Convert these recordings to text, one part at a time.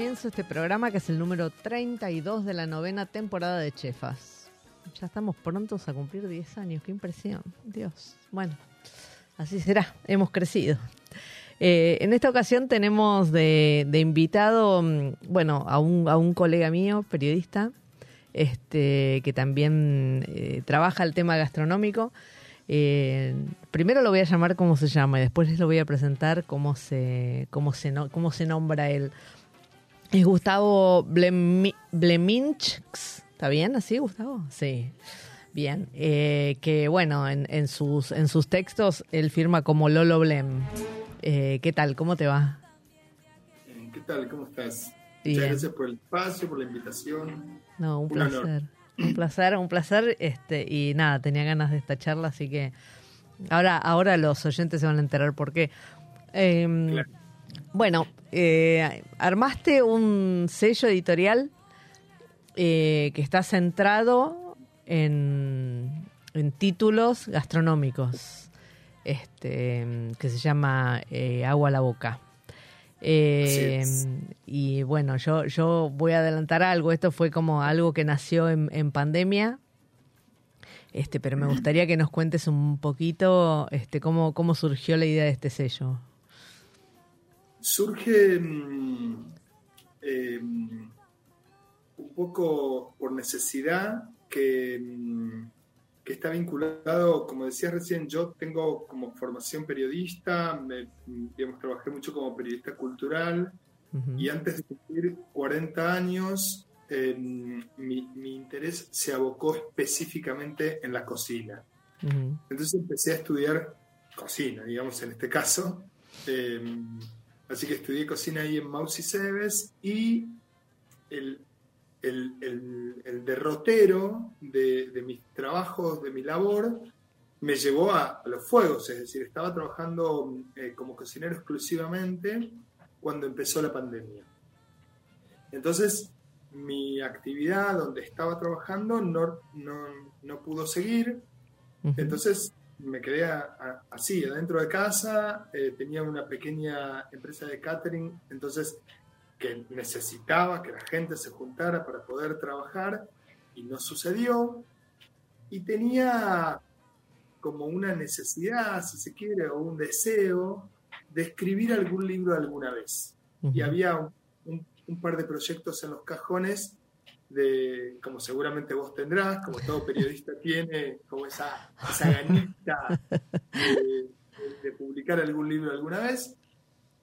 Comienzo este programa que es el número 32 de la novena temporada de Chefas. Ya estamos prontos a cumplir 10 años, qué impresión, Dios. Bueno, así será, hemos crecido. Eh, en esta ocasión tenemos de, invitado, mm, bueno, a un, a un colega mío, periodista, este, que también eh, trabaja el tema gastronómico. Eh, primero lo voy a llamar como se llama y después les lo voy a presentar cómo se, cómo se, no- cómo se nombra él. Es Gustavo Blemi- Bleminchks. ¿Está bien así, Gustavo? Sí. Bien. Eh, que bueno, en, en sus, en sus textos él firma como Lolo Blem. Eh, ¿Qué tal? ¿Cómo te va? Eh, ¿Qué tal? ¿Cómo estás? Bien. Muchas gracias por el espacio, por la invitación. No, un Un honor. placer. Un placer, un placer. Este, y nada, tenía ganas de esta charla, así que ahora, ahora los oyentes se van a enterar por qué. Em, Claro. Bueno, eh, armaste un sello editorial eh, que está centrado en, en títulos gastronómicos, este, que se llama eh, Agua a la Boca. Eh, y bueno, yo, yo voy a adelantar algo. Esto fue como algo que nació en, en pandemia. Este, pero me gustaría que nos cuentes un poquito este, cómo, cómo surgió la idea de este sello. Surge eh, un poco por necesidad que, mm, que está vinculado, como decías recién, yo tengo como formación periodista, me, digamos, trabajé mucho como periodista cultural, Ujú. Y antes de cumplir 40 años, eh, mi, mi interés se abocó específicamente en la cocina. Ujú. Entonces empecé a estudiar cocina, digamos en este caso. Eh, así que estudié cocina ahí en Mausi Cebes y el, el- el- el derrotero de, de mis trabajos, de mi labor, me llevó a, a los fuegos, es decir, estaba trabajando eh, como cocinero exclusivamente cuando empezó la pandemia. Entonces, mi actividad donde estaba trabajando no, no, no pudo seguir, entonces me quedé a- a- así, adentro de casa, eh, tenía una pequeña empresa de catering, entonces que necesitaba que la gente se juntara para poder trabajar y no sucedió. Y tenía como una necesidad, si se quiere, o un deseo de escribir algún libro alguna vez y había un, un- un par de proyectos en los cajones de, como seguramente vos tendrás, como todo periodista tiene, como esa, esa ganita de, de- publicar algún libro alguna vez.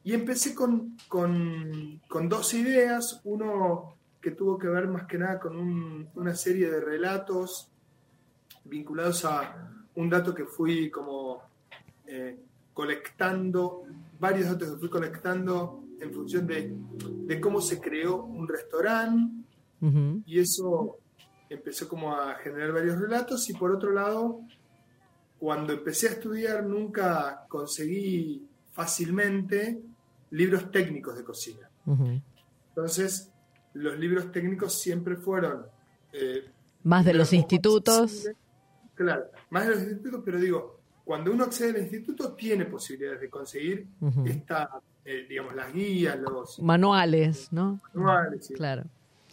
Y empecé con, con- con dos ideas, uno que tuvo que ver más que nada con un- una serie de relatos vinculados a un dato que fui como eh, colectando, varios datos que fui colectando en función de, de cómo se creó un restaurante Y eso empezó como a generar varios relatos y por otro lado, cuando empecé a estudiar nunca conseguí fácilmente libros técnicos de cocina. Entonces, los libros técnicos siempre fueron... eh, Más de los institutos. Claro, más de los institutos, pero digo, cuando uno accede al instituto tiene posibilidades de conseguir Ujú. esta, eh, digamos, las guías, los Manuales, ¿no? manuales. Claro.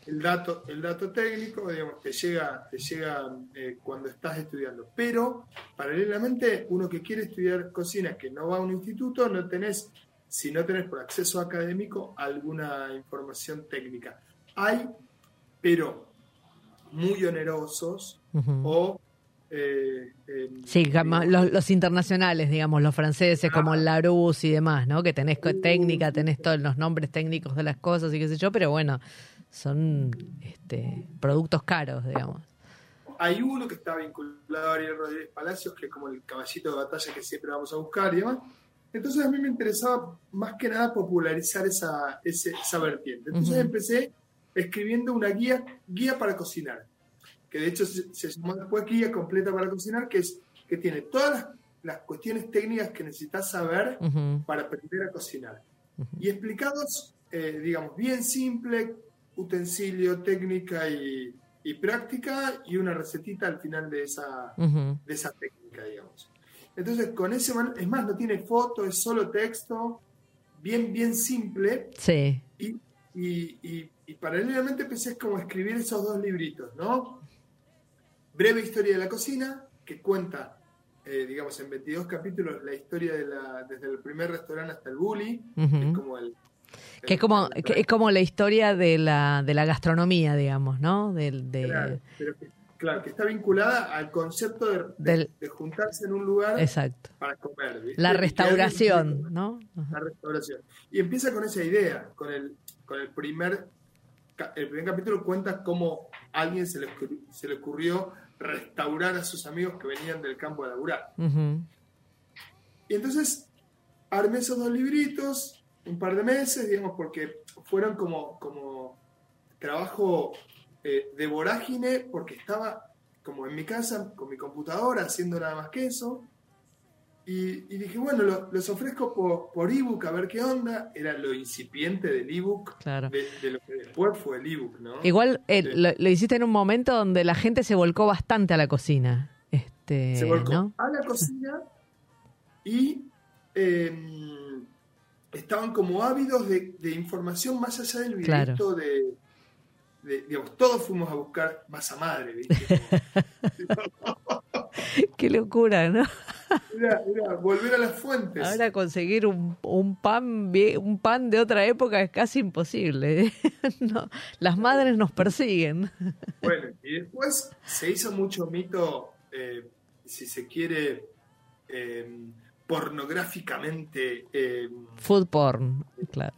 El dato, el dato técnico, digamos, te llega, te llega eh, cuando estás estudiando. Pero, paralelamente, uno que quiere estudiar cocina, que no va a un instituto, no tenés, si no tenés por acceso académico, alguna información técnica. Hay, pero muy onerosos o... eh, Sí, digamos, los, los internacionales, digamos, los franceses como Ah. el Larousse y demás, ¿no? Que tenés Uh, técnica, tenés todos los nombres técnicos de las cosas y qué sé yo, pero bueno, son este, productos caros, digamos. Hay uno que está vinculado a Ariel Rodríguez Palacios, que es como el caballito de batalla que siempre vamos a buscar y demás. Entonces a mí me interesaba más que nada popularizar esa, ese- esa vertiente. Entonces Ujú. empecé escribiendo una guía, guía para cocinar, que de hecho se, se llamó después Guía Completa para Cocinar, que, es, que tiene todas las, las cuestiones técnicas que necesitas saber Ujú, para aprender a cocinar. Ujú. Y explicados, eh, digamos, bien simple, utensilio, técnica y, y práctica, y una recetita al final de esa, ujú. de esa técnica, digamos. Entonces, con ese es más, no tiene foto, es solo texto, bien, bien simple, Sí, y, y- y- y paralelamente empecé como a escribir esos dos libritos, ¿no? Breve historia de la cocina, que cuenta, eh, digamos, en 22 capítulos la historia de la, desde el primer restaurante hasta el bully, que es como el... que es como, que es como la historia de la, de la gastronomía, digamos, ¿no? Del, de, Claro, pero que, claro, que está vinculada al concepto de, de- Del- de juntarse en un lugar Exacto. para comer. ¿viste? La restauración, ¿no? La restauración. Y empieza con esa idea, con el, con el primer el primer capítulo cuenta cómo a alguien se le, se le ocurrió restaurar a sus amigos que venían del campo a laburar. Ujú. Y entonces armé esos dos libritos, un par de meses, digamos, porque fueron como, como trabajo eh, de vorágine, porque estaba como en mi casa con mi computadora haciendo nada más que eso. Y, y dije, bueno, lo- los ofrezco por, por ebook a ver qué onda. Era lo incipiente del ebook, Claro. de, de lo que después fue el ebook, ¿no? Igual eh, Sí. lo, lo hiciste en un momento donde la gente se volcó bastante a la cocina. Este, se volcó ¿no? a la cocina y eh, estaban como ávidos de, de información más allá del Claro. videito de, de- digamos, todos fuimos a buscar masa madre, ¿viste? Qué locura, ¿no? Era, era volver a las fuentes. Ahora conseguir un, un pan un pan de otra época es casi imposible. No, las madres nos persiguen. Bueno, y después se hizo mucho mito, eh, si se quiere, eh, pornográficamente, eh, Food porn, claro.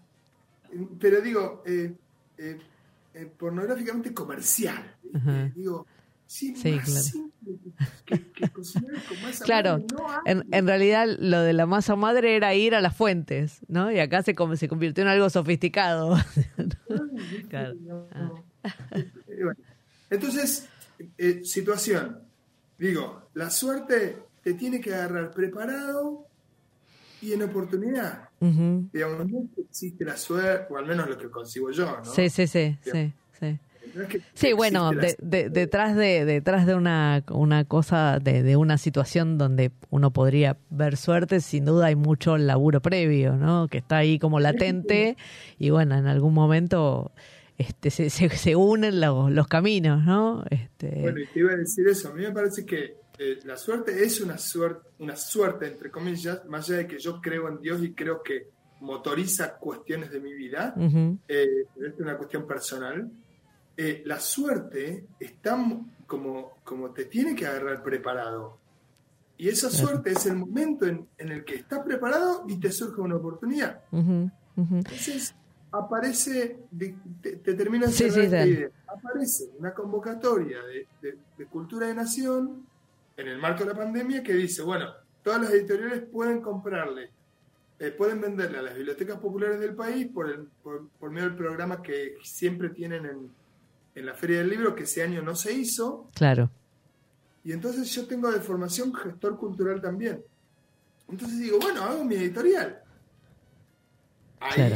pero digo, eh, eh, pornográficamente comercial. Digo, sí, Sí, claro. que, que- con masa Claro, madre no. En, en realidad lo de la masa madre era ir a las fuentes, ¿no? Y acá se, como- se convirtió en algo sofisticado. Claro. No, Ah. no. Entonces, eh, situación. Digo, la suerte te tiene que agarrar preparado y en oportunidad. Digamos, no es que existe la suerte, o al menos lo que consigo yo, ¿no? Sí, sí, sí, sí, sí. No es que Sí, bueno, de- detrás de detrás de una, una cosa, de, de una situación donde uno podría ver suerte, sin duda hay mucho laburo previo, ¿no? Que está ahí como latente y bueno, en algún momento este, se, se, se unen los, los caminos, ¿no? Este, Bueno, y te iba a decir eso. A mí me parece que eh, la suerte es una suerte, una suerte, entre comillas, más allá de que yo creo en Dios y creo que motoriza cuestiones de mi vida, ujú, eh, pero es una cuestión personal. eh, la suerte está como, como te tiene que agarrar preparado. Y esa suerte es el momento en, en el que estás preparado y te surge una oportunidad. ujú, ujú. Entonces aparece, de- te, te termino de Sí, idea. aparece una convocatoria de, de- de Cultura de Nación en el marco de la pandemia que dice, bueno, todas las editoriales pueden comprarle, eh, pueden venderle a las bibliotecas populares del país por, el, por, por medio del programa que siempre tienen en, en la Feria del Libro, que ese año no se hizo, Claro, y entonces yo tengo de formación gestor cultural también. Entonces digo, bueno, hago mi editorial. Ahí, Claro.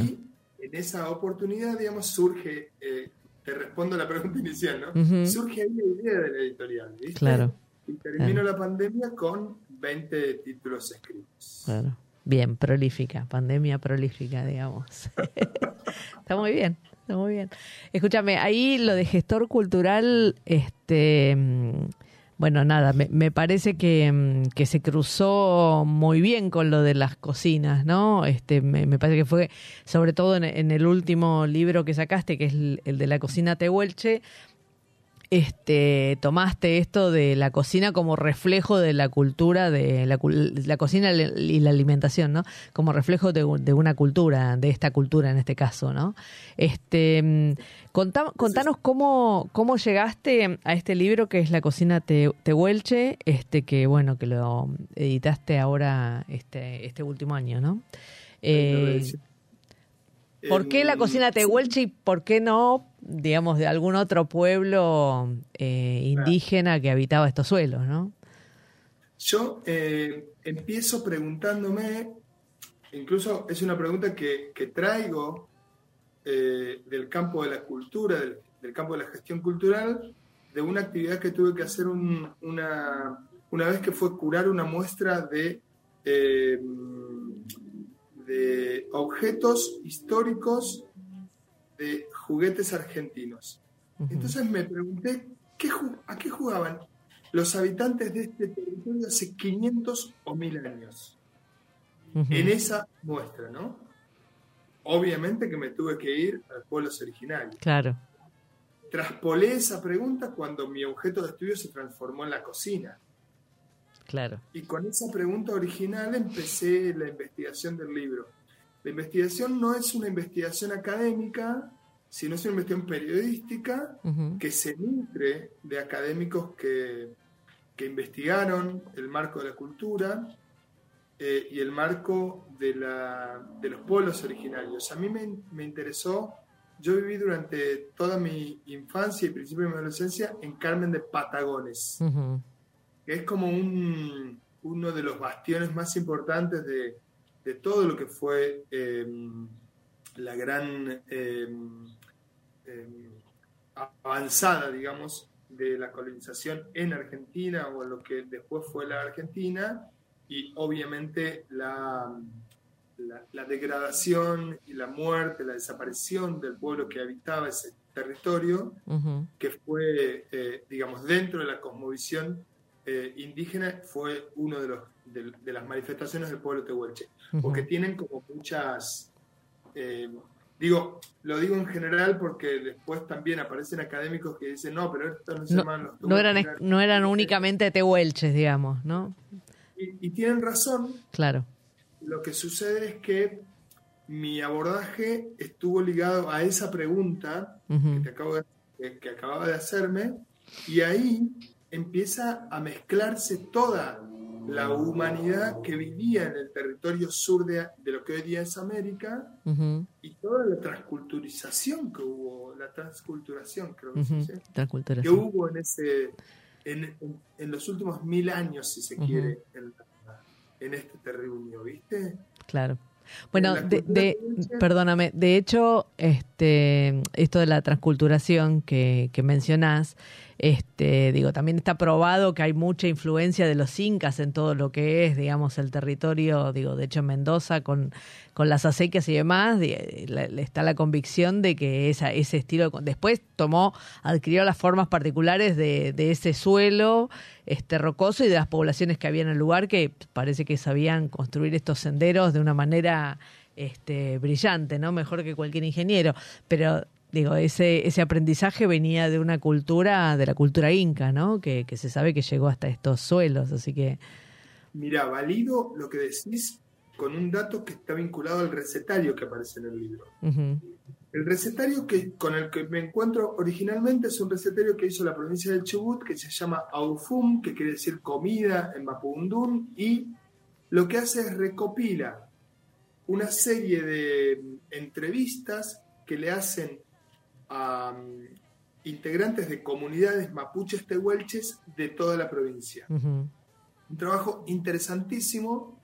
en esa oportunidad, digamos, surge, eh, te respondo a la pregunta inicial, ¿no? Surge ahí la idea de la editorial, ¿viste? Claro. Y termino la pandemia con 20 títulos escritos. claro. Bien, prolífica, pandemia prolífica, digamos. Está muy bien. Está muy bien. Escúchame, ahí lo de gestor cultural, este, bueno, nada, me, me parece que, que se cruzó muy bien con lo de las cocinas, ¿no? Este, me, me parece que fue, sobre todo en, en el último libro que sacaste, que es el, el de la cocina tehuelche, este, tomaste esto de la cocina como reflejo de la cultura, de la, la cocina y la alimentación, ¿no? Como reflejo de, de una cultura, de esta cultura en este caso, ¿no? Este, mm, contá- contanos cómo, cómo llegaste a este libro que es La cocina te, tehuelche, este, que bueno, que lo editaste ahora este, este último año, ¿no? Eh, ¿Por qué la Em, cocina tehuelche y por qué no, digamos, de algún otro pueblo eh, indígena que habitaba estos suelos, no? Yo eh, empiezo preguntándome, incluso es una pregunta que, que traigo eh, del campo de la cultura, del, del campo de la gestión cultural, de una actividad que tuve que hacer un- una, una vez que fue curar una muestra de, de objetos históricos de juguetes argentinos. Entonces me pregunté, ¿qué ¿a qué jugaban los habitantes de este territorio hace 500 o 1000 años? En esa muestra, ¿no? Obviamente que me tuve que ir a los pueblos originarios. Claro, Traspolé esa pregunta cuando mi objeto de estudio se transformó en la cocina. Claro. Y con esa pregunta original empecé la investigación del libro. La investigación no es una investigación académica, sino es una investigación periodística Ujú. que se nutre de académicos que, que investigaron el marco de la cultura eh, y el marco de, la, de los pueblos originarios. A mí me, me interesó, yo viví durante toda mi infancia y principio de mi adolescencia en Carmen de Patagones, Ujú. Que es como un, uno de los bastiones más importantes de, de todo lo que fue eh, la gran eh, avanzada, digamos, de la colonización en Argentina o en lo que después fue la Argentina y obviamente la, la, la degradación y la muerte, la desaparición del pueblo que habitaba ese territorio, Ujú. que fue, eh, digamos, dentro de la cosmovisión eh, indígena, fue uno de, los, de, de las manifestaciones del pueblo tehuelche, porque Ujú. tienen como muchas, eh, digo, lo digo en general porque después también aparecen académicos que dicen, no, pero esto no se No, llaman los no eran, no eran únicamente tehuelches, digamos, ¿no? Y, y tienen razón, Claro. lo que sucede es que mi abordaje estuvo ligado a esa pregunta que, Ujú. te acabo de- que- que acababa de hacerme, y ahí empieza a mezclarse toda la humanidad que vivía en el territorio sur de, de lo que hoy día es América y toda la transculturización que hubo, la transculturación creo que se Ujú. dice, Transcultura, que hubo en ese en, en- los últimos mil años, si se quiere, en, este terruño, ¿viste? Claro. Bueno, de, perdóname, de hecho, este, esto de la transculturación que, que mencionás, este, digo, también está probado que hay mucha influencia de los incas en todo lo que es, digamos, el territorio, digo, de hecho en Mendoza con, con las acequias y demás, la- está la convicción de que esa, ese estilo, de- después tomó, adquirió las formas particulares de, de ese suelo este rocoso y de las poblaciones que había en el lugar que parece que sabían construir estos senderos de una manera este brillante, ¿no? Mejor que cualquier ingeniero, pero digo, ese ese aprendizaje venía de una cultura, de la cultura inca, ¿no? Que, que se sabe que llegó hasta estos suelos, así que Mira, valido lo que decís con un dato que está vinculado al recetario que aparece en el libro. El recetario que, con el que me encuentro originalmente es un recetario que hizo la provincia del Chubut, que se llama Aufum, que quiere decir comida en Mapudungun, y lo que hace es recopila una serie de entrevistas que le hacen a integrantes de comunidades mapuches tehuelches de toda la provincia. Un trabajo interesantísimo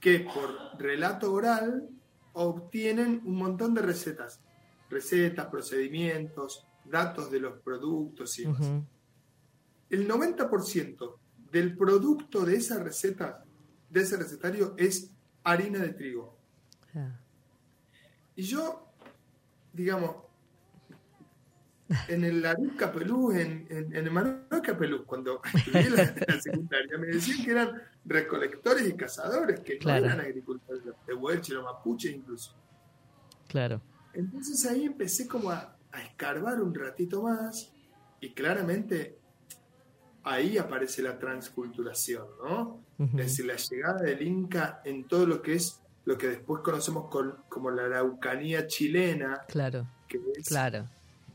que por relato oral obtienen un montón de recetas. Recetas, procedimientos, datos de los productos y demás. El 90% del producto de esa receta, de ese recetario, es harina de trigo. ya, Y yo, digamos, en el Larus Capelú, en, en, en el Manuel Capelú, cuando estudié la, la secundaria, me decían que eran recolectores y cazadores, que Claro. no eran agricultores, los tehuelches, los mapuches incluso. Claro. Entonces ahí empecé como a, a escarbar un ratito más y claramente ahí aparece la transculturación, ¿no? Es decir, la llegada del Inca en todo lo que es lo que después conocemos con- como la araucanía chilena, Claro, que es claro.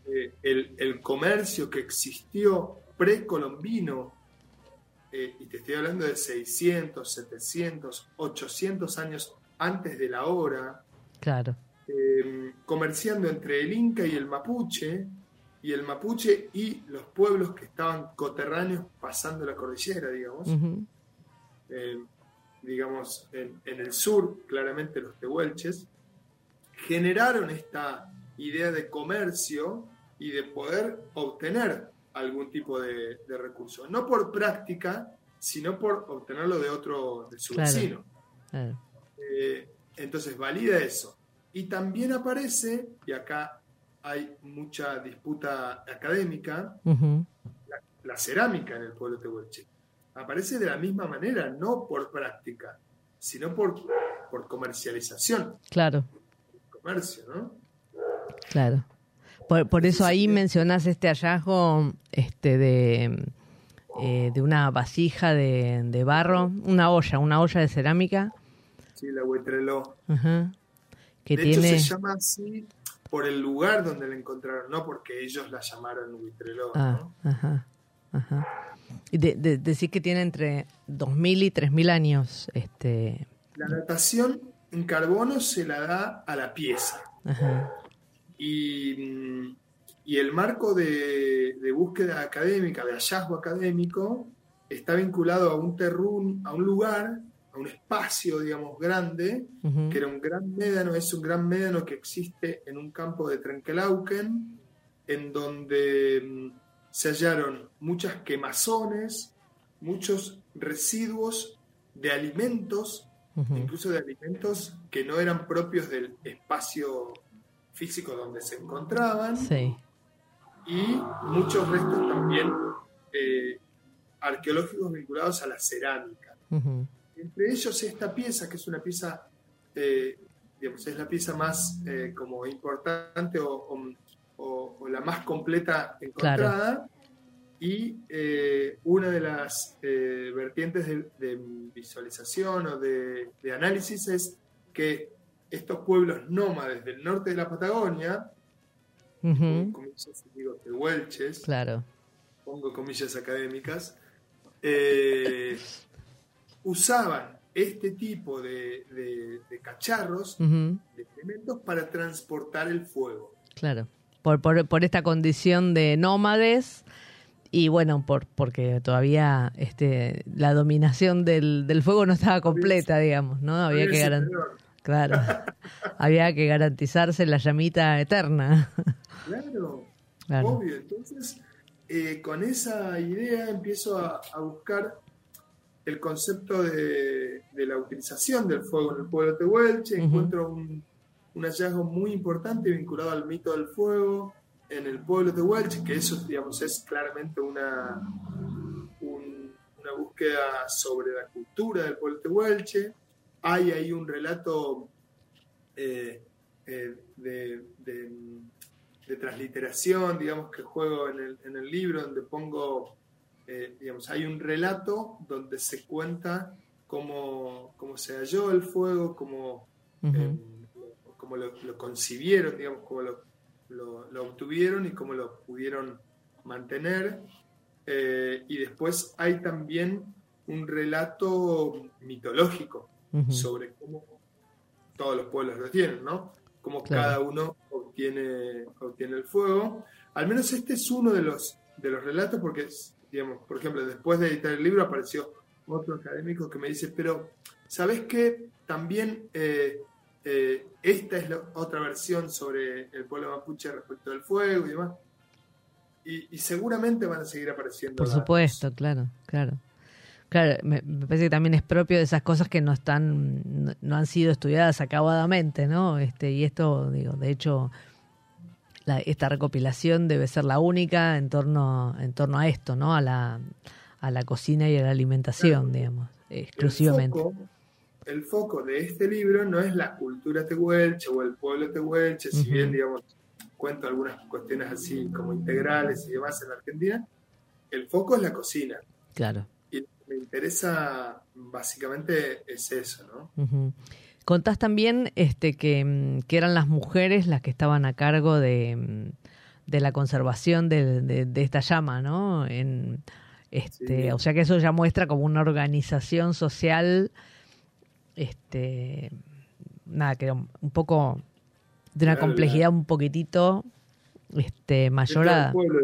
Eh, el, el comercio que existió precolombino, eh, y te estoy hablando de 600, 700, 800 años antes de la hora, Claro. eh, comerciando entre el Inca y el Mapuche, y el Mapuche y los pueblos que estaban coterráneos pasando la cordillera, digamos. Eh, digamos, en, en el sur, claramente los tehuelches, generaron esta idea de comercio y de poder obtener algún tipo de, de recurso. No por práctica, sino por obtenerlo de otro, de su Claro. vecino. Claro. Eh, entonces valida eso. Y también aparece, y acá hay mucha disputa académica, la cerámica en el pueblo tehuelche. Aparece de la misma manera, no por práctica, sino por, por comercialización, Claro, comercio, ¿no? claro. Por, por eso ahí mencionás este hallazgo este de, eh, de una vasija de, de barro, una olla, una olla de cerámica, Sí, la huetreló. ajá, que de tiene... hecho, se llama así por el lugar donde la encontraron, no porque ellos la llamaron huitreló, Ah, ¿no? ajá, ajá. Y de, de- decir que tiene entre 2.000 y 3.000 años. Este, La datación en carbono se la da a la pieza. ajá, Y, mm, y el marco de, de búsqueda académica, de hallazgo académico, está vinculado a un terrún, a un lugar, a un espacio, digamos, grande, que era un gran médano, es un gran médano que existe en un campo de Trenkelauken, en donde mm, se hallaron muchas quemazones, muchos residuos de alimentos, incluso de alimentos que no eran propios del espacio físico donde se encontraban, Sí, y muchos restos también eh, arqueológicos vinculados a la cerámica. ujú, Entre ellos esta pieza, que es una pieza, eh, digamos, es la pieza más eh, como importante o, o- o- o la más completa encontrada. Y eh, una de las eh, vertientes de, de visualización o de, de análisis es que estos pueblos nómades del norte de la Patagonia, ujú, comillas, digo, tehuelches, claro, pongo comillas académicas, eh, usaban este tipo de, de- de cacharros, de elementos para transportar el fuego. claro. Por, por, por esta condición de nómades y bueno, por porque todavía este la dominación del, del fuego no estaba completa, digamos, ¿no? Había que Ese garan- terror. Claro, había que garantizarse la llamita eterna. Claro, Claro. obvio. Entonces, eh, con esa idea empiezo a, a buscar el concepto de, de la utilización del fuego en el pueblo tehuelche. Ujú. Encuentro un, un hallazgo muy importante vinculado al mito del fuego en el pueblo tehuelche, que eso, digamos, es claramente una, un- una búsqueda sobre la cultura del pueblo tehuelche. Hay ahí un relato eh, eh, de, de- de transliteración, digamos, que juego en el, en el libro, donde pongo, eh, digamos, hay un relato donde se cuenta cómo, cómo se halló el fuego, cómo, lo, lo concibieron, digamos, cómo lo, lo- lo obtuvieron y cómo lo pudieron mantener. Y después hay también un relato mitológico sobre cómo todos los pueblos lo tienen, ¿no? Cómo Claro. cada uno obtiene, obtiene el fuego. Al menos este es uno de los, de los relatos, porque, digamos, por ejemplo, después de editar el libro apareció otro académico que me dice, pero, ¿sabes qué? También eh, eh, esta es la otra versión sobre el pueblo mapuche respecto del fuego y demás. Y, y seguramente van a seguir apareciendo. Por datos. supuesto, claro, claro. Claro, me, me parece que también es propio de esas cosas que no están, no, no han sido estudiadas acabadamente, ¿no? Este, y esto, digo, de hecho, la- esta recopilación debe ser la única en torno, en torno a esto, ¿no? A la, a la cocina y a la alimentación, digamos, exclusivamente. El foco, el foco de este libro no es la cultura tehuelche o el pueblo tehuelche, si Ujú. bien, digamos, cuento algunas cuestiones así como integrales y demás en la Argentina, el foco es la cocina. Claro. Me interesa básicamente es eso, ¿no? Ujú. Contás también este, que, mm, que eran las mujeres las que estaban a cargo de, mm, de la conservación de, de- de esta llama, ¿no? En, este, Sí. O sea que eso ya muestra como una organización social, este, nada, que un poco de una Claro, complejidad un poquitito este, mayor a... pueblo,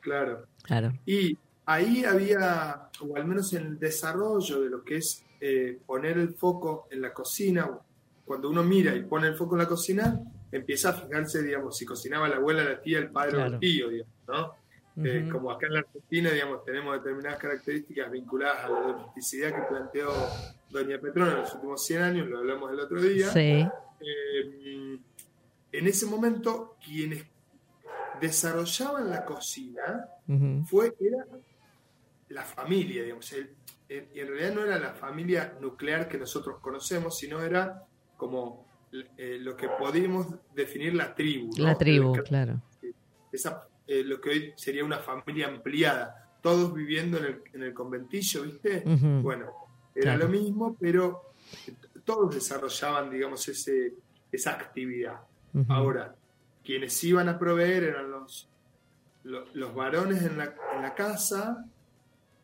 claro. Claro. Y ahí había, o al menos en el desarrollo de lo que es eh, poner el foco en la cocina, cuando uno mira y pone el foco en la cocina, empieza a fijarse, digamos, si cocinaba la abuela, la tía, el padre o el tío, digamos, ¿no? Eh, como acá en la Argentina, digamos, tenemos determinadas características vinculadas a la domesticidad que planteó Doña Petrona en los últimos 100 años, lo hablamos el otro día. Sí, Eh, en ese momento, quienes desarrollaban la cocina fue, era la familia, digamos. El- el- y en realidad no era la familia nuclear que nosotros conocemos, sino era como eh, lo que podíamos definir la tribu. ¿no? la tribu, claro. esa, eh, lo que hoy sería una familia ampliada, todos viviendo en el, en el conventillo, ¿viste? Bueno, era Claro. lo mismo, pero todos desarrollaban, digamos, ese, esa actividad. Ahora, quienes iban a proveer eran los, lo- los, varones en la, en la casa,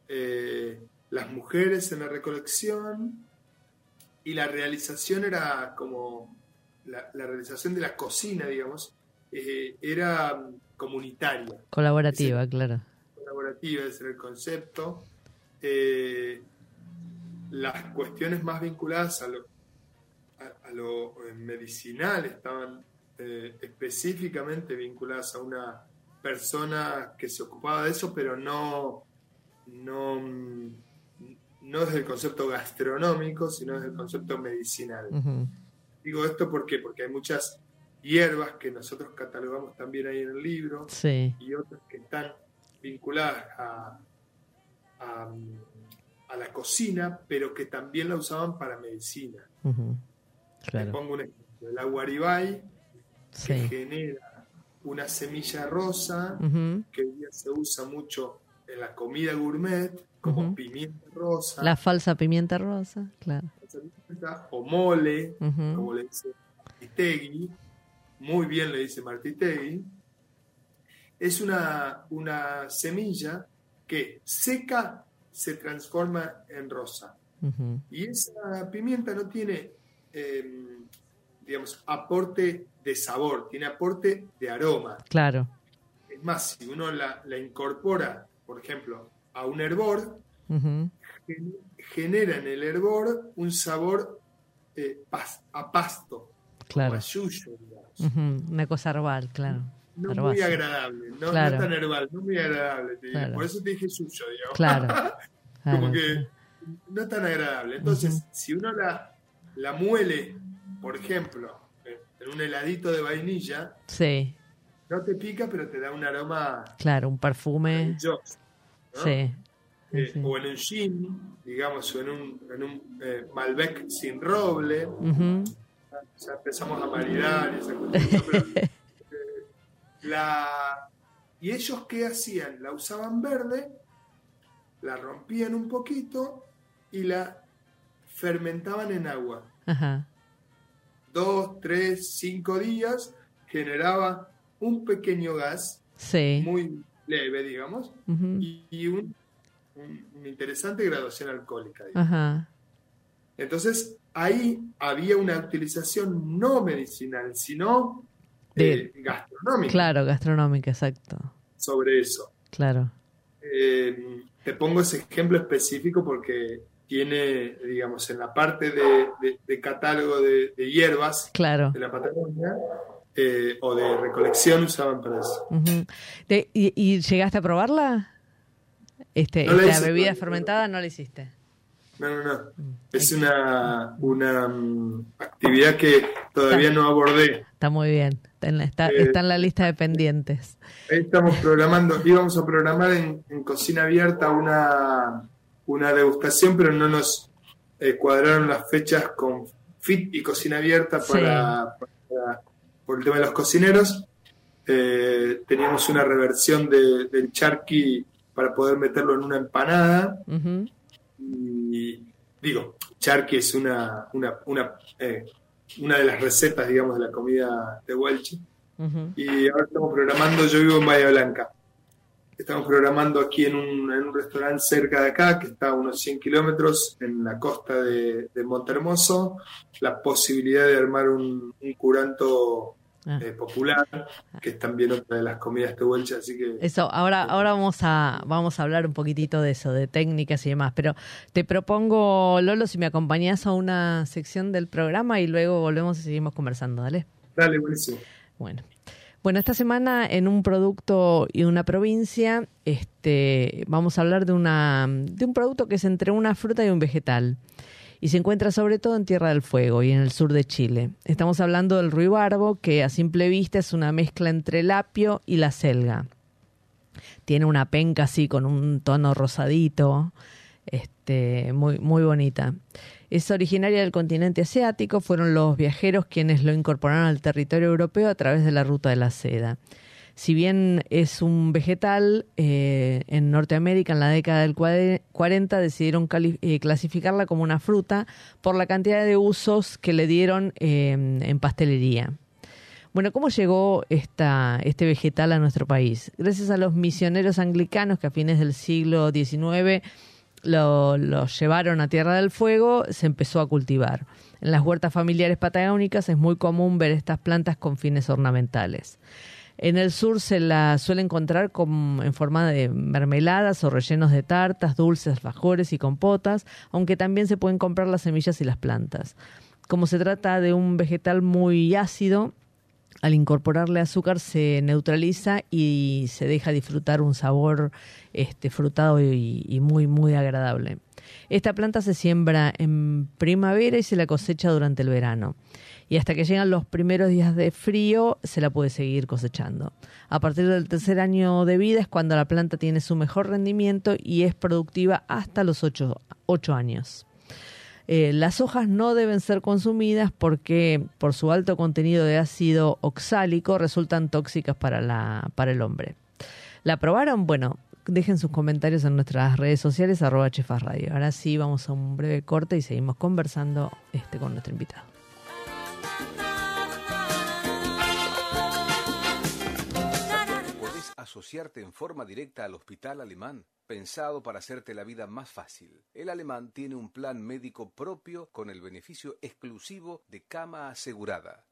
eh, las mujeres en la recolección, y la realización era como la, la realización de la cocina, digamos, eh, era comunitaria Colaborativa, claro. colaborativa, ese era el concepto. Eh, las cuestiones más vinculadas a lo, a, a lo medicinal estaban eh, específicamente vinculadas a una persona que se ocupaba de eso, pero no, no, mm, no desde el concepto gastronómico, sino desde el concepto medicinal. Digo esto ¿por qué? porque hay muchas hierbas que nosotros catalogamos también ahí en el libro, Sí. y otras que están vinculadas a, a, a la cocina, pero que también la usaban para medicina. Les Claro. pongo un ejemplo. El aguaribay, que genera una semilla rosa, que hoy día se usa mucho en la comida gourmet, como Ujú. pimienta rosa, La falsa pimienta rosa, claro. o mole, Ujú. como le dice Martitegui, muy bien le dice Martitegui, es una, una semilla que seca se transforma en rosa. Ujú. Y esa pimienta no tiene, eh, digamos, aporte de sabor, tiene aporte de aroma. Claro. Es más, si uno la, la incorpora, por ejemplo, a un hervor, genera en el hervor un sabor eh, pas- a pasto, Claro. a yuyo, digamos. Una cosa herbal, claro. No muy agradable, no, no Claro. tan herbal, no muy agradable. te diría. Claro. Por eso te dije yuyo, digamos. Claro. Como que no tan agradable. Entonces, si uno la, la muele, por ejemplo, en un heladito de vainilla, Sí, no te pica, pero te da un aroma claro, un perfume. Eh, sí. O en un gin, digamos, o en un, en un eh, Malbec sin roble, ya empezamos a maridar y esa cuestión, pero, eh, la... ¿Y ellos qué hacían? La usaban verde, la rompían un poquito y la fermentaban en agua. Ajá. Dos, tres, cinco días generaba un pequeño gas Sí. muy leve, digamos, y, y un, un- una interesante graduación alcohólica. Ajá. Entonces, ahí había una utilización no medicinal, sino De- eh, gastronómica Claro, gastronómica, exacto. sobre eso. Claro. Eh, te pongo ese ejemplo específico porque tiene, digamos, en la parte de, de- de catálogo de, de hierbas Claro. de la Patagonia eh, o de recolección usaban para eso. Te- y, y llegaste a probarla? Este, No la esta hice bebida fermentada no la hiciste. No, no, no. Mm. Es una, una mm, actividad que todavía no abordé. Está muy bien. Está en, la, está, Eh, está en la lista de pendientes. Ahí estamos programando, íbamos a programar en, en cocina abierta una, una degustación, pero no nos eh, cuadraron las fechas con FIT y cocina abierta para, para- por el tema de los cocineros. Eh, teníamos una reversión de- del charqui para poder meterlo en una empanada. Y digo, charqui es una, una, una, eh, una de las recetas, digamos, de la comida de Welchi. Y ahora estamos programando, yo vivo en Bahía Blanca. Estamos programando aquí en un, en un restaurante cerca de acá, que está a unos 100 kilómetros en la costa de, de Montehermoso, la posibilidad de armar un, un curanto Ah. eh, popular, que es también otra de las comidas tehuelches, así que Eso, ahora, ahora vamos a, vamos a hablar un poquitito de eso, de técnicas y demás, pero te propongo, Lolo, si me acompañás a una sección del programa y luego volvemos y seguimos conversando, dale. dale, buenísimo. Bueno. Bueno, esta semana en un producto y una provincia, este, vamos a hablar de una de un producto que es entre una fruta y un vegetal y se encuentra sobre todo en Tierra del Fuego y en el sur de Chile. Estamos hablando del ruibarbo, que a simple vista es una mezcla entre el apio y la selga. Tiene una penca así con un tono rosadito, este, muy, muy bonita. Es originaria del continente asiático, fueron los viajeros quienes lo incorporaron al territorio europeo a través de la ruta de la seda. Si bien es un vegetal, eh, en Norteamérica en la década del cuare- 40 decidieron eh, clasificarla como una fruta por la cantidad de usos que le dieron eh, en pastelería. Bueno, ¿cómo llegó esta, este vegetal a nuestro país? Gracias a los misioneros anglicanos que a fines del siglo XIX lo, lo llevaron a Tierra del Fuego, se empezó a cultivar. En las huertas familiares patagónicas es muy común ver estas plantas con fines ornamentales. En el sur se la suele encontrar con- en forma de mermeladas o rellenos de tartas, dulces, alfajores y compotas, aunque también se pueden comprar las semillas y las plantas. Como se trata de un vegetal muy ácido, al incorporarle azúcar se neutraliza y se deja disfrutar un sabor este, frutado y, y muy, muy agradable. Esta planta se siembra en primavera y se la cosecha durante el verano. Y hasta que llegan los primeros días de frío se la puede seguir cosechando. A partir del tercer año de vida es cuando la planta tiene su mejor rendimiento y es productiva hasta los ocho, ocho años. Eh, las hojas no deben ser consumidas porque por su alto contenido de ácido oxálico resultan tóxicas para, la, para el hombre. ¿La probaron? Bueno, dejen sus comentarios en nuestras redes sociales arroba Chefas Radio. Ahora sí vamos a un breve corte y seguimos conversando este, con nuestro invitado. Asociarte en forma directa al Hospital Alemán, pensado para hacerte la vida más fácil. El Alemán tiene un plan médico propio con el beneficio exclusivo de cama asegurada,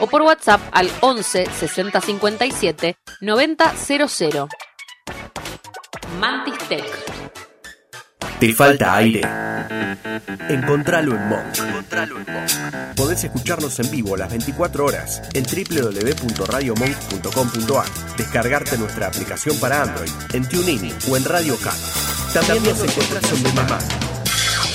o por WhatsApp al 11 60 57 90 00. Mantis Tech. ¿Te falta aire? Encontralo en Monk. Podés escucharnos en vivo las 24 horas en www.radiomonk.com.ar, descargarte nuestra aplicación para Android, en TuneIn o en Radio Cat. También nos encontrás en Demand,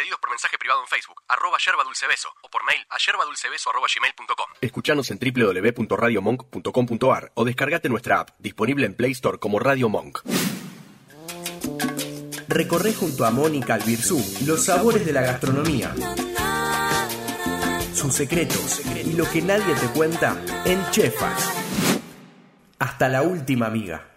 Pedidos por mensaje privado en Facebook, arroba yerbadulcebeso, o por mail a yerbadulcebeso arroba gmail.com. Escuchanos en www.radiomonk.com.ar o descargate nuestra app, disponible en Play Store como Radio Monk. Recorre junto a Mónica Albirzú los sabores de la gastronomía, sus secretos y lo que nadie te cuenta en Chefas. Hasta la última amiga.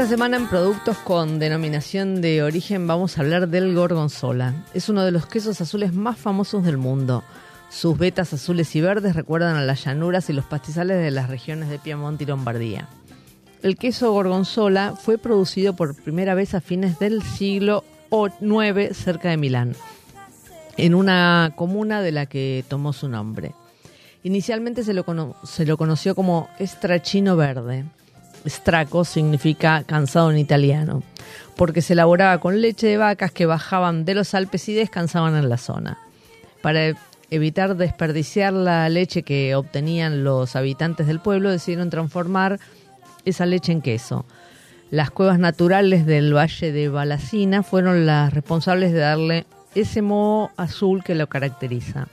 Esta semana en productos con denominación de origen vamos a hablar del gorgonzola. Es uno de los quesos azules más famosos del mundo. Sus vetas azules y verdes recuerdan a las llanuras y los pastizales de las regiones de Piamonte y Lombardía. El queso gorgonzola fue producido por primera vez a fines del siglo IX cerca de Milán, en una comuna de la que tomó su nombre. Inicialmente se lo, se lo conoció como estrachino verde. Straco significa cansado en italiano, porque se elaboraba con leche de vacas que bajaban de los Alpes y descansaban en la zona. Para evitar desperdiciar la leche que obtenían los habitantes del pueblo, decidieron transformar esa leche en queso. Las cuevas naturales del valle de Balacina fueron las responsables de darle ese moho azul que lo caracteriza.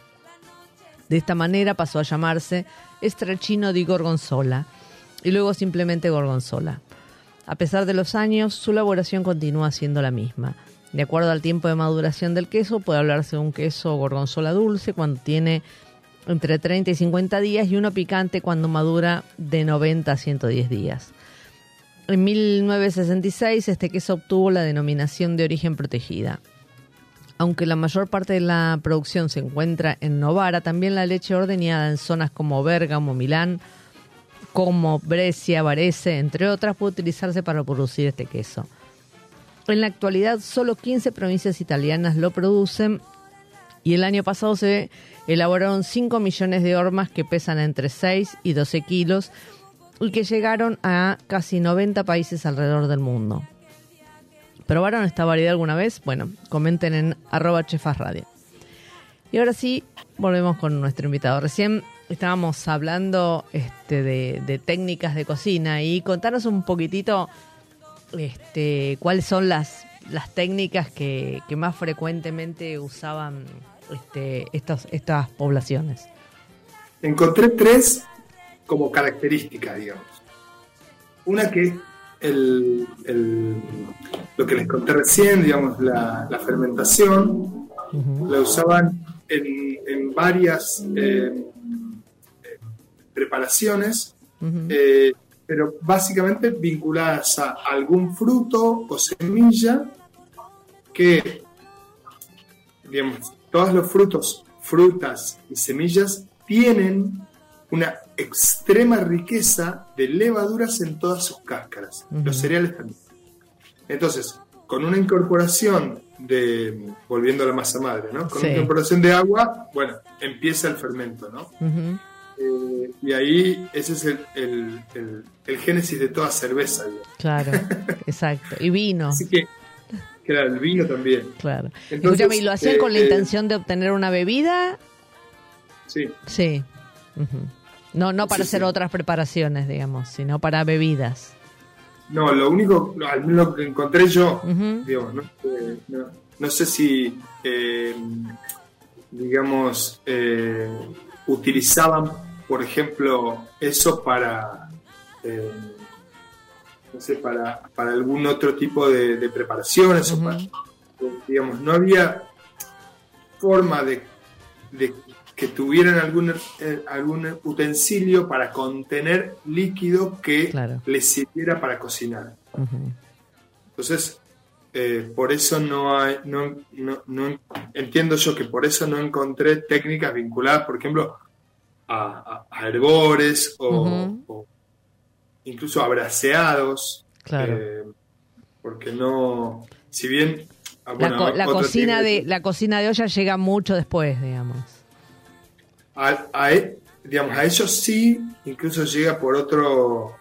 De esta manera pasó a llamarse Stracchino di Gorgonzola y luego simplemente Gorgonzola. A pesar de los años, su elaboración continúa siendo la misma. De acuerdo al tiempo de maduración del queso, puede hablarse de un queso gorgonzola dulce cuando tiene entre 30 y 50 días y uno picante cuando madura de 90 a 110 días. En 1966 este queso obtuvo la denominación de origen protegida. Aunque la mayor parte de la producción se encuentra en Novara, también la leche ordeñada en zonas como Bérgamo, Milán, como Brescia, Varese, entre otras, puede utilizarse para producir este queso. En la actualidad, solo 15 provincias italianas lo producen y el año pasado se elaboraron 5 millones de hormas que pesan entre 6 y 12 kilos y que llegaron a casi 90 países alrededor del mundo. ¿Probaron esta variedad alguna vez? Bueno, comenten en arroba chefasradio. Y ahora sí, volvemos con nuestro invitado. Recién estábamos hablando este, de, de técnicas de cocina y contanos un poquitito este, cuáles son las, las técnicas que, que más frecuentemente usaban este, estos, estas poblaciones. Encontré tres como características, digamos. Una que el, el- lo que les conté recién, digamos, la, la fermentación, la usaban en, en varias eh, preparaciones, eh, pero básicamente vinculadas a algún fruto o semilla que, digamos, todos los frutos, frutas y semillas tienen una extrema riqueza de levaduras en todas sus cáscaras. Los cereales también. Entonces, con una incorporación de, volviendo a la masa madre, ¿no? Con Sí. una incorporación de agua, bueno, empieza el fermento, ¿no? Eh, y ahí ese es el, el- el- el génesis de toda cerveza. digamos. Claro, exacto. Y vino, Así que, claro, el vino también. claro. Entonces, Escúchame, ¿y lo hacían con la eh, intención de obtener una bebida? Sí, Sí. No, no para Sí, hacer sí. otras preparaciones, digamos, sino para bebidas. no, lo único, al menos lo que encontré yo, digamos, no, Eh, no- no sé si, eh, digamos, eh, utilizaban, por ejemplo, eso para, eh, no sé, para, para algún otro tipo de, de preparaciones, o Ujú. para- digamos, no había forma de, de que tuvieran algún, eh, algún utensilio para contener líquido que Claro. les sirviera para cocinar. Entonces, eh, por eso no hay, no, no, no- entiendo yo que por eso no encontré técnicas vinculadas, por ejemplo, a, a- a herbores o, incluso a braseados, Claro. eh, porque no, si bien ah, La, bueno, co- la cocina de la cocina de olla llega mucho después, digamos. a, a e- digamos, a ellos sí, incluso llega por otro,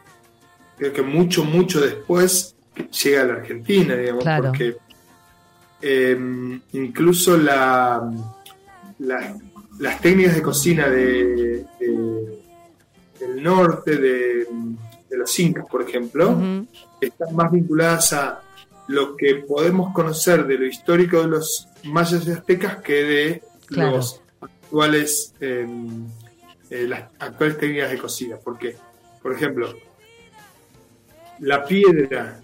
creo que mucho, mucho después llega a la Argentina, digamos, Claro. porque eh, incluso la, la- las técnicas de cocina de, de- del norte, de, de los incas, por ejemplo, están más vinculadas a lo que podemos conocer de lo histórico de los mayas y aztecas que de Claro. los actuales eh, eh, las actuales técnicas de cocina. Porque, por ejemplo, la piedra,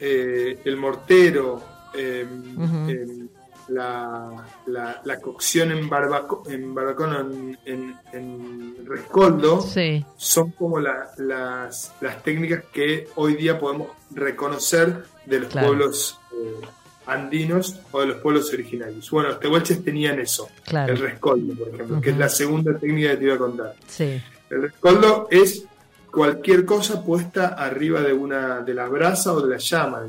eh, el mortero, Ujú. La, la- la cocción en, barbaco, en barbacoa, en, en- en rescoldo, Sí, son como la- las, las técnicas que hoy día podemos reconocer de los Claro. pueblos eh, andinos o de los pueblos originarios. Bueno, los tehuelches tenían eso, claro. el rescoldo, por ejemplo, que es la segunda técnica que te iba a contar. Sí, El rescoldo es cualquier cosa puesta arriba de una de la brasa o de la llama,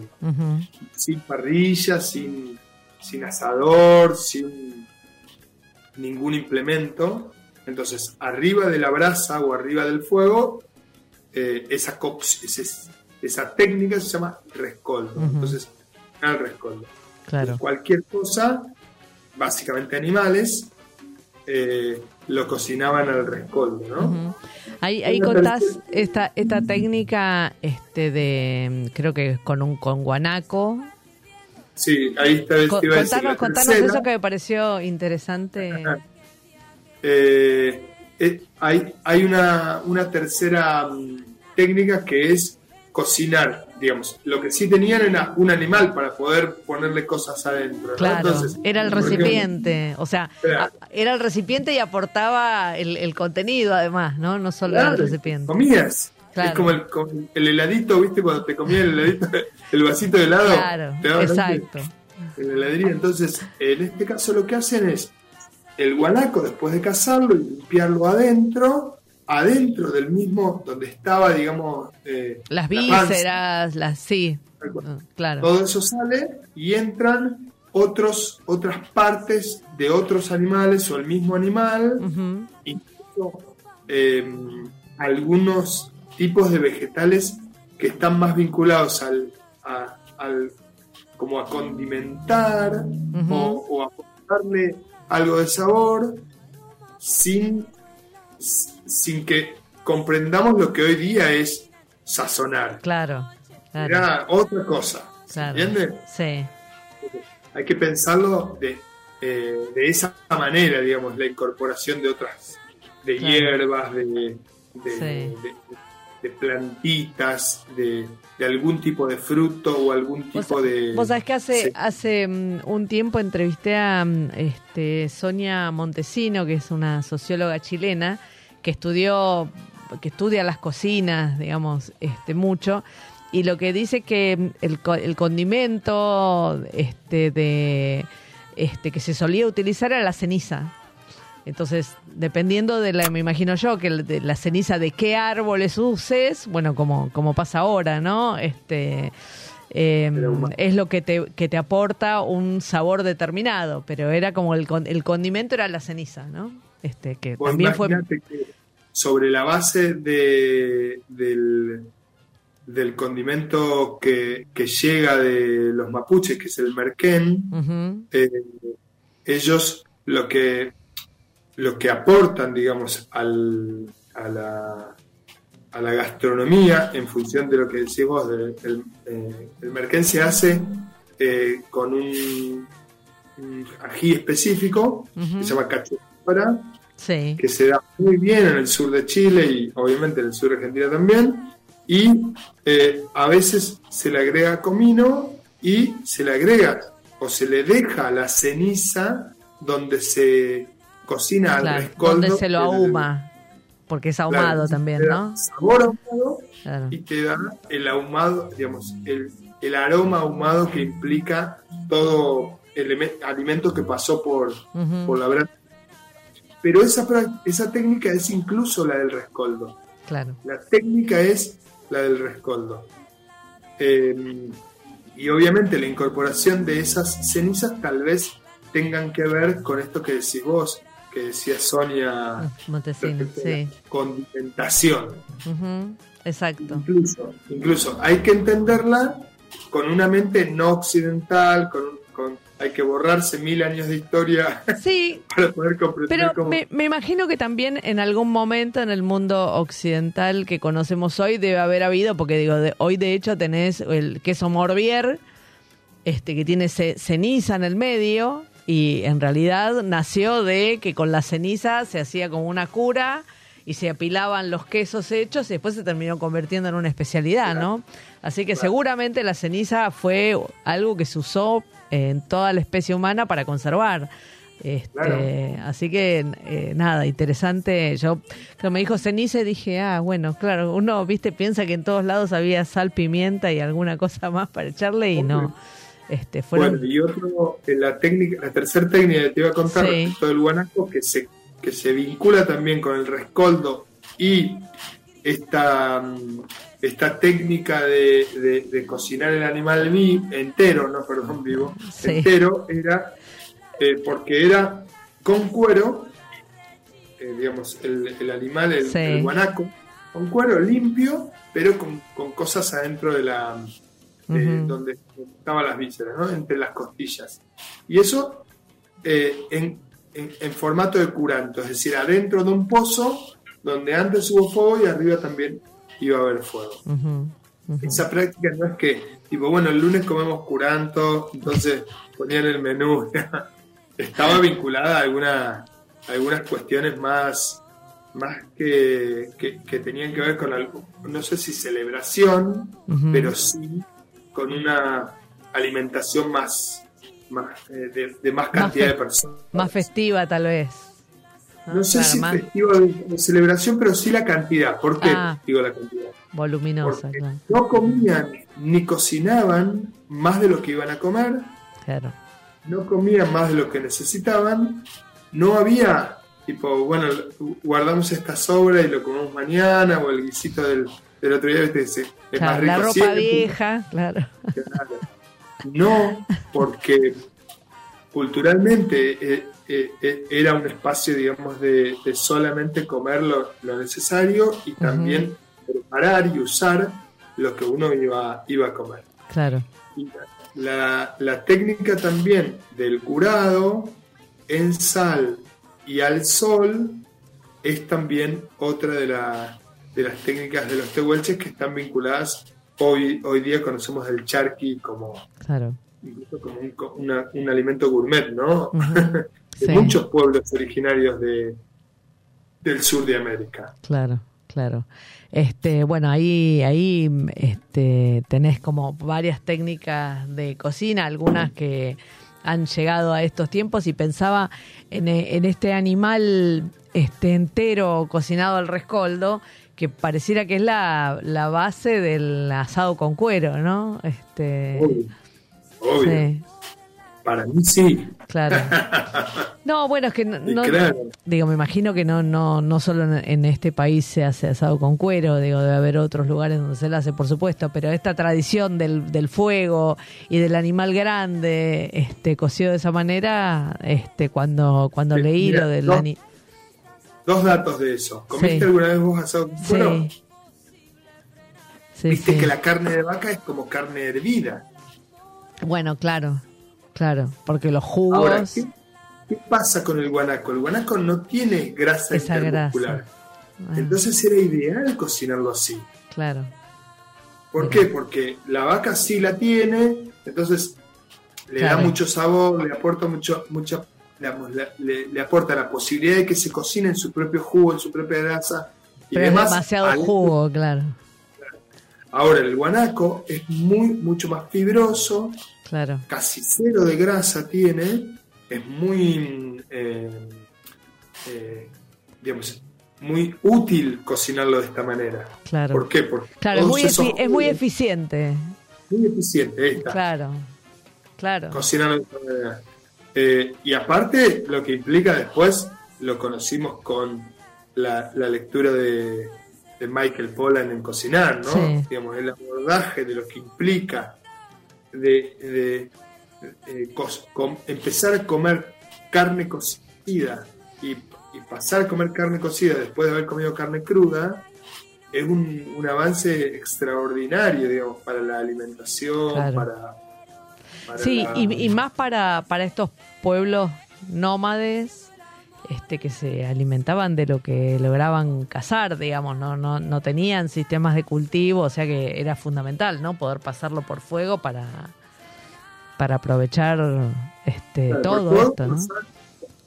sin parrilla, sin, sin asador, sin ningún implemento. Entonces, arriba de la brasa o arriba del fuego, eh, esa, esa técnica se llama rescoldo. Entonces, el rescoldo. claro. Cualquier cosa, básicamente animales, eh, lo cocinaban al rescoldo, ¿no? Ujú. Ahí, ahí contás esta, esta técnica este de, creo que con un con guanaco. Sí, ahí está. decir, contanos contanos tercera. eso que me pareció interesante. Eh, eh, hay hay una, una tercera mm, técnica que es cocinar, digamos. Lo que sí tenían era un animal para poder ponerle cosas adentro. ¿no? Claro, Entonces, era el ejemplo, recipiente, o sea, Claro. a- era el recipiente y aportaba el, el contenido además, ¿no? No solo era el recipiente. Comías. Claro. Es como el, como el heladito, ¿viste? Cuando te comías el heladito, el vasito de helado. Claro, te exacto. en la heladería. Entonces, en este caso lo que hacen es el guanaco, después de cazarlo y limpiarlo adentro, adentro del mismo, donde estaba, digamos, eh, Las la vísceras, las sí, ah, claro. todo eso sale y entran otros, otras partes de otros animales o el mismo animal, incluso eh, algunos tipos de vegetales que están más vinculados al, a- al- como a condimentar o, o a aportarle algo de sabor sin, sin que comprendamos lo que hoy día es sazonar. Claro, claro, Era otra cosa. ¿se claro. ¿Entiende? Sí, Hay que pensarlo de, eh, de esa manera, digamos, la incorporación de otras, de Claro. hierbas, de, de- Sí. de- de plantitas, de, de algún tipo de fruto o algún Vos, tipo de... vos sabés que hace, Sí. hace mm, un tiempo entrevisté a mm, este, Sonia Montesino, que es una socióloga chilena, que estudió, que estudia las cocinas, digamos, este, mucho, y lo que dice que mm, el, el condimento este, de, este, que se solía utilizar era la ceniza. Entonces, dependiendo de la, me imagino yo, que de la ceniza de qué árboles uses, bueno, como, como pasa ahora, ¿no? Este, eh, humano. es lo que te, que te aporta un sabor determinado, pero era como el, el condimento era la ceniza, ¿no? Este, que también fue... que sobre la base de, del, del condimento que, que llega de los mapuches, que es el merquén, eh, ellos lo que lo que aportan, digamos, al, a, la, a la gastronomía, en función de lo que decís vos, del- el, eh, el merquén se hace eh, con un, un ají específico, que se llama cachupara, Sí, que se da muy bien en el sur de Chile y obviamente en el sur de Argentina también. Y eh, a veces se le agrega comino y se le agrega o se le deja la ceniza donde se cocina al rescoldo. donde se lo ahuma, porque es ahumado también, te da ¿no? Sabor ahumado Claro. y te da el ahumado, digamos, el, el aroma ahumado que implica todo alimento que pasó por, por la brasa. Pero esa, esa técnica es incluso la del rescoldo. Claro, La técnica es la del rescoldo. Eh, y obviamente la incorporación de esas cenizas tal vez tengan que ver con esto que decís vos, que decía Sonia, Montesino, respecto a sí. condimentación. Exacto. Incluso, incluso hay que entenderla con una mente no occidental, con, con- hay que borrarse mil años de historia Sí, para poder comprender pero cómo... me, me imagino que también en algún momento en el mundo occidental que conocemos hoy debe haber habido, porque digo, de- hoy de hecho tenés el queso Morbier, este que tiene ce- ceniza en el medio y en realidad nació de que con la ceniza se hacía como una cura y se apilaban los quesos hechos y después se terminó convirtiendo en una especialidad, ¿no? Así que seguramente la ceniza fue algo que se usó en toda la especie humana para conservar. Este, Claro. Así que eh, nada, interesante. Yo cuando me dijo ceniza dije, ah, bueno, claro, uno, viste, piensa que en todos lados había sal, pimienta y alguna cosa más para echarle y no. Este, fueron Bueno, y otro, eh, la técnica, la tercera técnica que te iba a contar Sí. respecto del guanaco, que se, que se vincula también con el rescoldo y esta, mm, esta técnica de, de- de cocinar el animal vi, entero, no, perdón, vivo, Sí. entero, era eh, porque era con cuero, eh, digamos, el, el animal, el, Sí. el guanaco, con cuero limpio, pero con, con cosas adentro de la, Ujú. donde estaban las vísceras, ¿no? entre las costillas. Y eso eh, en, en- en formato de curanto, es decir, adentro de un pozo donde antes hubo fuego y arriba también iba a haber fuego. Esa práctica no es que, tipo, bueno, el lunes comemos curanto, entonces ponían el menú. Estaba vinculada a alguna, a algunas cuestiones más, más que, que, que tenían que ver con algo, no sé si celebración, pero sí con una alimentación más, más eh, de, de más cantidad de personas. Más festiva tal vez. No sé Claro, si más festivo de, de celebración, pero sí la cantidad. ¿Por qué Ah. digo la cantidad? voluminosa, claro. no comían ni cocinaban más de lo que iban a comer, claro. no comían más de lo que necesitaban, no había tipo, bueno, guardamos esta sobra y lo comemos mañana, o el guisito del, del otro día, ¿viste? Es más Claro, la rico ropa siempre. vieja, claro. No, porque culturalmente eh, eh, eh, era un espacio, digamos, de, de solamente comer lo, lo necesario y también preparar y usar lo que uno iba, iba a comer. Claro. Y la, la técnica también del curado en sal y al sol es también otra de, la- de las técnicas de los tehuelches que están vinculadas. Hoy, hoy día conocemos el charqui como, Claro. incluso como un, una- un alimento gourmet, ¿no? De Sí. muchos pueblos originarios de, del sur de América. Claro, claro. Este, bueno, ahí, ahí este, tenés como varias técnicas de cocina, algunas que han llegado a estos tiempos y pensaba en, en este animal este entero cocinado al rescoldo, que pareciera que es la, la base del asado con cuero, ¿no? Este, Obvio. Obvio. sí, Para mí sí. claro. No, bueno, es que no, no- claro. digo, me imagino que no, no, no solo en, en este país se hace asado con cuero, digo, debe haber otros lugares donde se lo hace, por supuesto, pero esta tradición del, del fuego y del animal grande, este, cocido de esa manera, este, cuando, cuando Sí, leí mira, lo del no. Dos datos de eso. ¿Comiste Sí. alguna vez vos asado con cuero? Sí. Sí, Viste que la carne de vaca es como carne hervida. Bueno, claro, claro, porque los jugos, Ahora, ¿qué, qué pasa con el guanaco? El guanaco no tiene grasa Esa intermuscular. grasa. Ah, Entonces era ideal cocinarlo así. claro, ¿Por qué? Porque la vaca sí la tiene, entonces le Claro. da mucho sabor, le aporta mucho, mucha, digamos, le, le- le aporta la posibilidad de que se cocine en su propio jugo, en su propia grasa y pero es demás. demasiado al- jugo, claro, Ahora, el guanaco es muy, mucho más fibroso, claro, casi cero de grasa tiene, es muy, eh, eh, digamos, muy útil cocinarlo de esta manera. claro. ¿Por qué? Porque Claro, es muy, esos es eficiente, muy eficiente. está. claro, claro. Cocinarlo de esta manera. Eh, y aparte, lo que implica después, lo conocimos con la, la lectura de, de Michael Pollan en Cocinar, ¿no? Sí. Digamos, el abordaje de lo que implica de, de, eh, cos- com- empezar a comer carne cocida y, y pasar a comer carne cocida después de haber comido carne cruda, es un, un avance extraordinario, digamos, para la alimentación, Claro. para para Sí, la- y, y más para, para estos pueblos nómades este, que se alimentaban de lo que lograban cazar, digamos, no, no, no tenían sistemas de cultivo, o sea que era fundamental, ¿no? Poder pasarlo por fuego para, para aprovechar este, Claro, todo por fuego, esto, ¿no? por sal-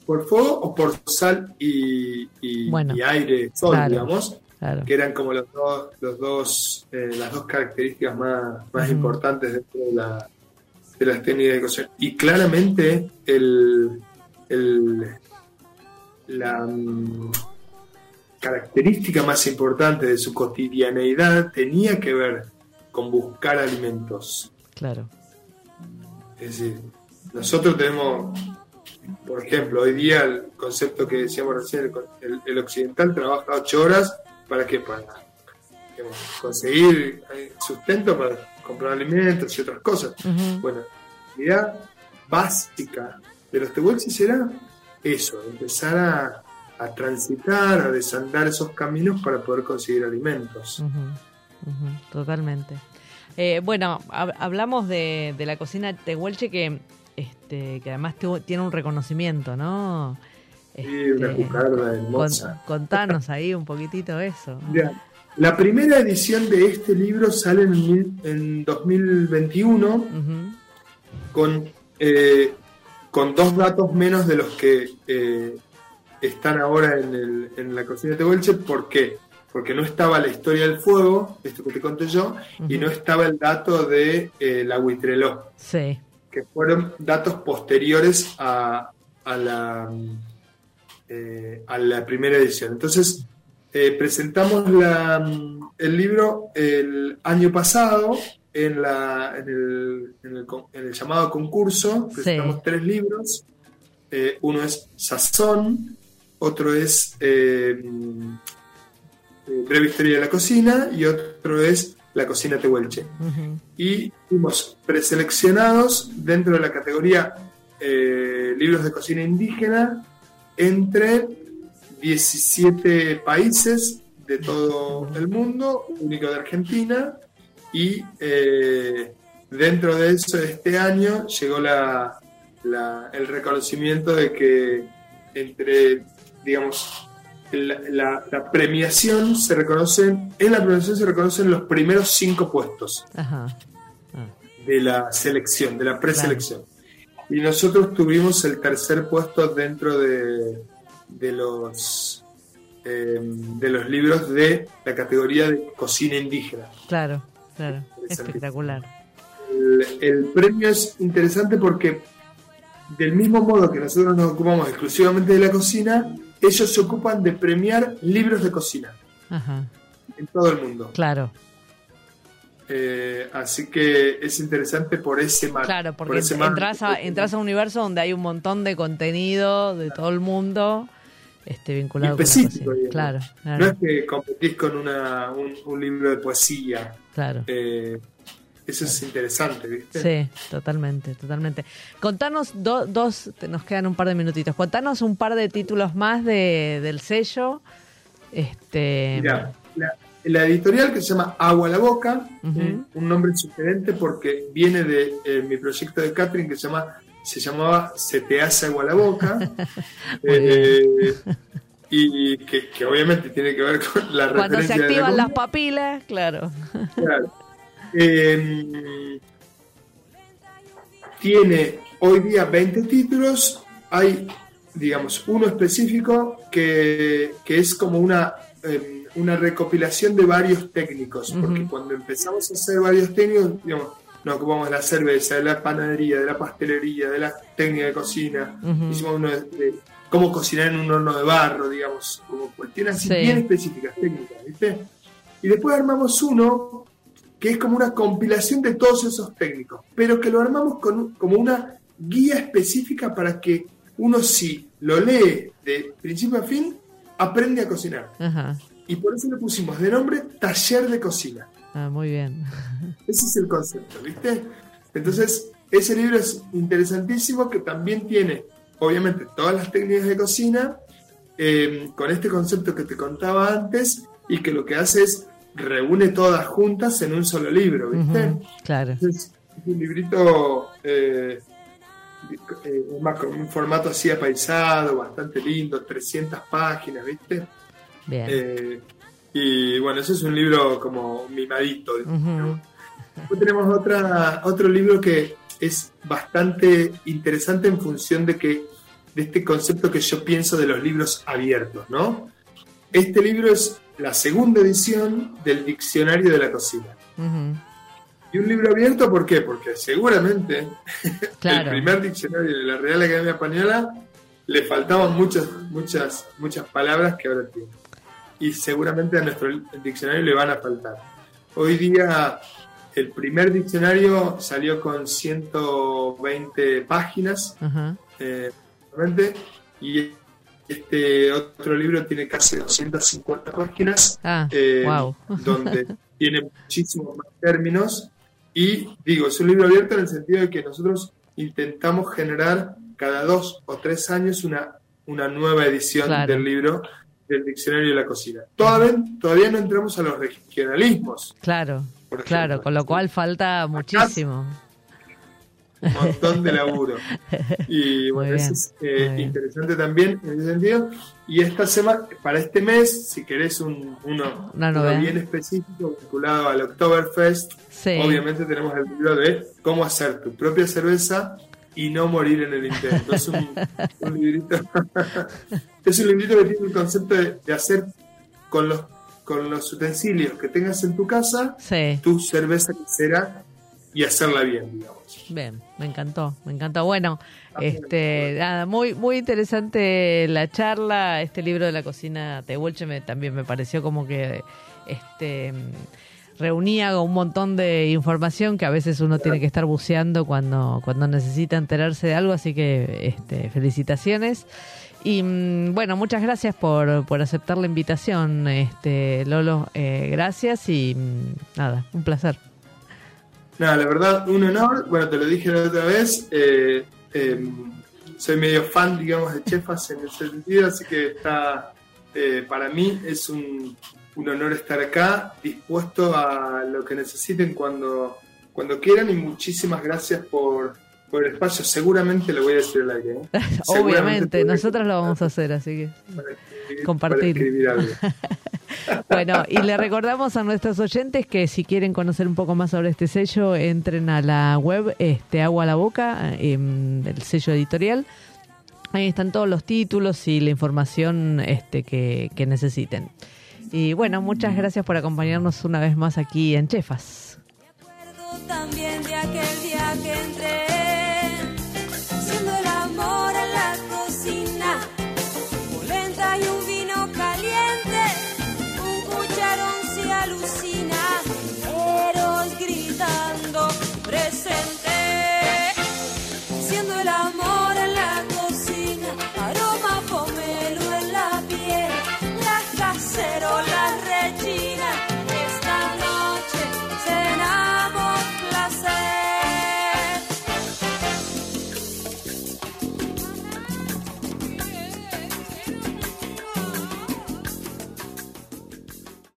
Por fuego o por sal y, y- Bueno, y aire, sol, claro. digamos, Claro. que eran como los dos, los dos, eh, las dos características más, más importantes dentro de, la, de las técnicas de cocción. Y claramente el, el- la mm, característica más importante de su cotidianeidad tenía que ver con buscar alimentos. Claro. Es decir, nosotros tenemos, por ejemplo, hoy día el concepto que decíamos recién, el, occidental trabaja ocho horas para qué? Para digamos, conseguir eh, sustento para comprar alimentos y otras cosas. Bueno, la idea básica de los tehuelches era eso, empezar a, a transitar, a desandar esos caminos para poder conseguir alimentos. Totalmente. Eh, bueno, hab- hablamos de, de la cocina tehuelche que, este, que además tiene un reconocimiento, ¿no? Y una Este, cucaracha con- hermosa. contanos ahí un poquitito eso. Ya. La primera edición de este libro sale en, en 2021 Ujú, con, eh, con dos datos menos de los que eh, están ahora en, el- en la cocina de Tehuelche. ¿Por qué? Porque no estaba la historia del fuego, esto que te conté yo, y no estaba el dato de eh, la Huitreló, Sí. que fueron datos posteriores a, a la, eh, a la primera edición. Entonces, eh, presentamos la, el libro el año pasado en, la, en, el, en, el, con- en el llamado concurso. Presentamos Sí. tres libros. Eh, uno es Sazón, otro es eh, eh, Breve Historia de la Cocina y otro es La Cocina Tehuelche y fuimos preseleccionados dentro de la categoría libros de cocina indígena entre 17 países de todo el mundo, único de Argentina, y eh, dentro de eso este año llegó la, la- el reconocimiento de que entre, digamos, la, premiación se reconocen, en la premiación se reconocen los primeros cinco puestos Ajá. Ah, de la selección, de la preselección. Y nosotros tuvimos el tercer puesto dentro de, de los eh, de los libros de la categoría de cocina indígena. claro, claro. Espectacular. El, el premio es interesante porque del mismo modo que nosotros nos ocupamos exclusivamente de la cocina, ellos se ocupan de premiar libros de cocina Ajá. en todo el mundo. Claro, Eh, así que es interesante por ese marco. claro, por porque ese entras a, entras a un universo donde hay un montón de contenido de todo el mundo este, vinculado con la. Claro, No es que competís con una, un, un libro de poesía. claro. Eh, eso es interesante, ¿viste? Sí, totalmente, totalmente. Contanos do- dos, nos quedan un par de minutitos. Contanos un par de títulos más de, del sello. Este, Mirá, la, la editorial que se llama Agua a la Boca, un nombre sugerente porque viene de eh, mi proyecto de catering que se llama se llamaba Se te hace agua la boca. Eh, y que, que obviamente tiene que ver con la cuando se referencia de la activan las papilas, claro. Claro. Eh, tiene hoy día 20 títulos. Hay, digamos, uno específico que, que es como una, eh, una recopilación de varios técnicos. Porque cuando empezamos a hacer varios técnicos, digamos, nos ocupamos de la cerveza, de la panadería, de la pastelería, de la técnica de cocina. Ujú. Hicimos uno de, de cómo cocinar en un horno de barro, digamos, como cuestiones así Sí. bien específicas, técnicas, ¿viste? Y después armamos uno que es como una compilación de todos esos técnicos, pero que lo armamos con, como una guía específica para que uno si lo lee de principio a fin, aprende a cocinar. Ajá. Y por eso le pusimos de nombre Taller de Cocina. Ah, muy bien. Ese es el concepto, ¿viste? Entonces, ese libro es interesantísimo que también tiene, obviamente, todas las técnicas de cocina, eh, con este concepto que te contaba antes, y que lo que hace es reúne todas juntas en un solo libro, ¿viste? Claro. Entonces, es un librito eh, eh, más con un formato así apaisado, bastante lindo, 300 páginas, ¿viste? Bien. Y bueno, ese es un libro como mimadito. Ujú. Después tenemos otra, otro libro que es bastante interesante en función de que de este concepto que yo pienso de los libros abiertos, ¿no? Este libro es la segunda edición del Diccionario de la Cocina. Y un libro abierto, ¿por qué? Porque seguramente Claro. el primer diccionario de la Real Academia Española le faltaban muchas, muchas, muchas palabras que ahora tiene. Y seguramente a nuestro diccionario le van a faltar. Hoy día el primer diccionario salió con 120 páginas, Ajá. eh, realmente, y este otro libro tiene casi 250 páginas Ah, eh, wow. donde tiene muchísimos más términos. Y digo, es un libro abierto en el sentido de que nosotros intentamos generar cada dos o tres años una, una nueva edición Claro. del libro del Diccionario de la Cocina. Todavía, todavía no entramos a los regionalismos, Claro, claro, con lo cual falta muchísimo. un montón de laburo. Y bueno, eso es eh, interesante también en ese sentido. Y esta semana, para este mes, si querés un, uno, uno bien específico vinculado al Oktoberfest, Sí. obviamente tenemos el libro de cómo hacer tu propia cerveza y no morir en el intento. Es un, un librito, es un librito que tiene el concepto de, de hacer con los, con los utensilios que tengas en tu casa Sí. tu cerveza casera y hacerla bien, digamos. Bien, me encantó, me encantó. Bueno, este, nada, muy, muy interesante la charla. Este libro de la cocina Tehuelche me, también me pareció como que, este, reunía un montón de información que a veces uno tiene que estar buceando cuando, cuando necesita enterarse de algo. Así que, este, felicitaciones. Y mm, bueno, muchas gracias por, por aceptar la invitación, este, Lolo. Eh, gracias y mm, nada, un placer. Nada, la verdad, un honor. Bueno, te lo dije la otra vez. eh, eh, soy medio fan, digamos, de Chefas en ese sentido, así que está, eh, para mí es un, un honor estar acá, dispuesto a lo que necesiten cuando, cuando quieran y muchísimas gracias por, por el espacio, seguramente lo voy a decir al aire. ¿eh? Obviamente, nosotros lo vamos a hacer, así que compartir. Bueno, y le recordamos a nuestros oyentes que si quieren conocer un poco más sobre este sello, entren a la web este Agua a la Boca, em, el sello editorial. Ahí están todos los títulos y la información este, que, necesiten. Y bueno, muchas gracias por acompañarnos una vez más aquí en Chefas. Me acuerdo también de aquel día que entré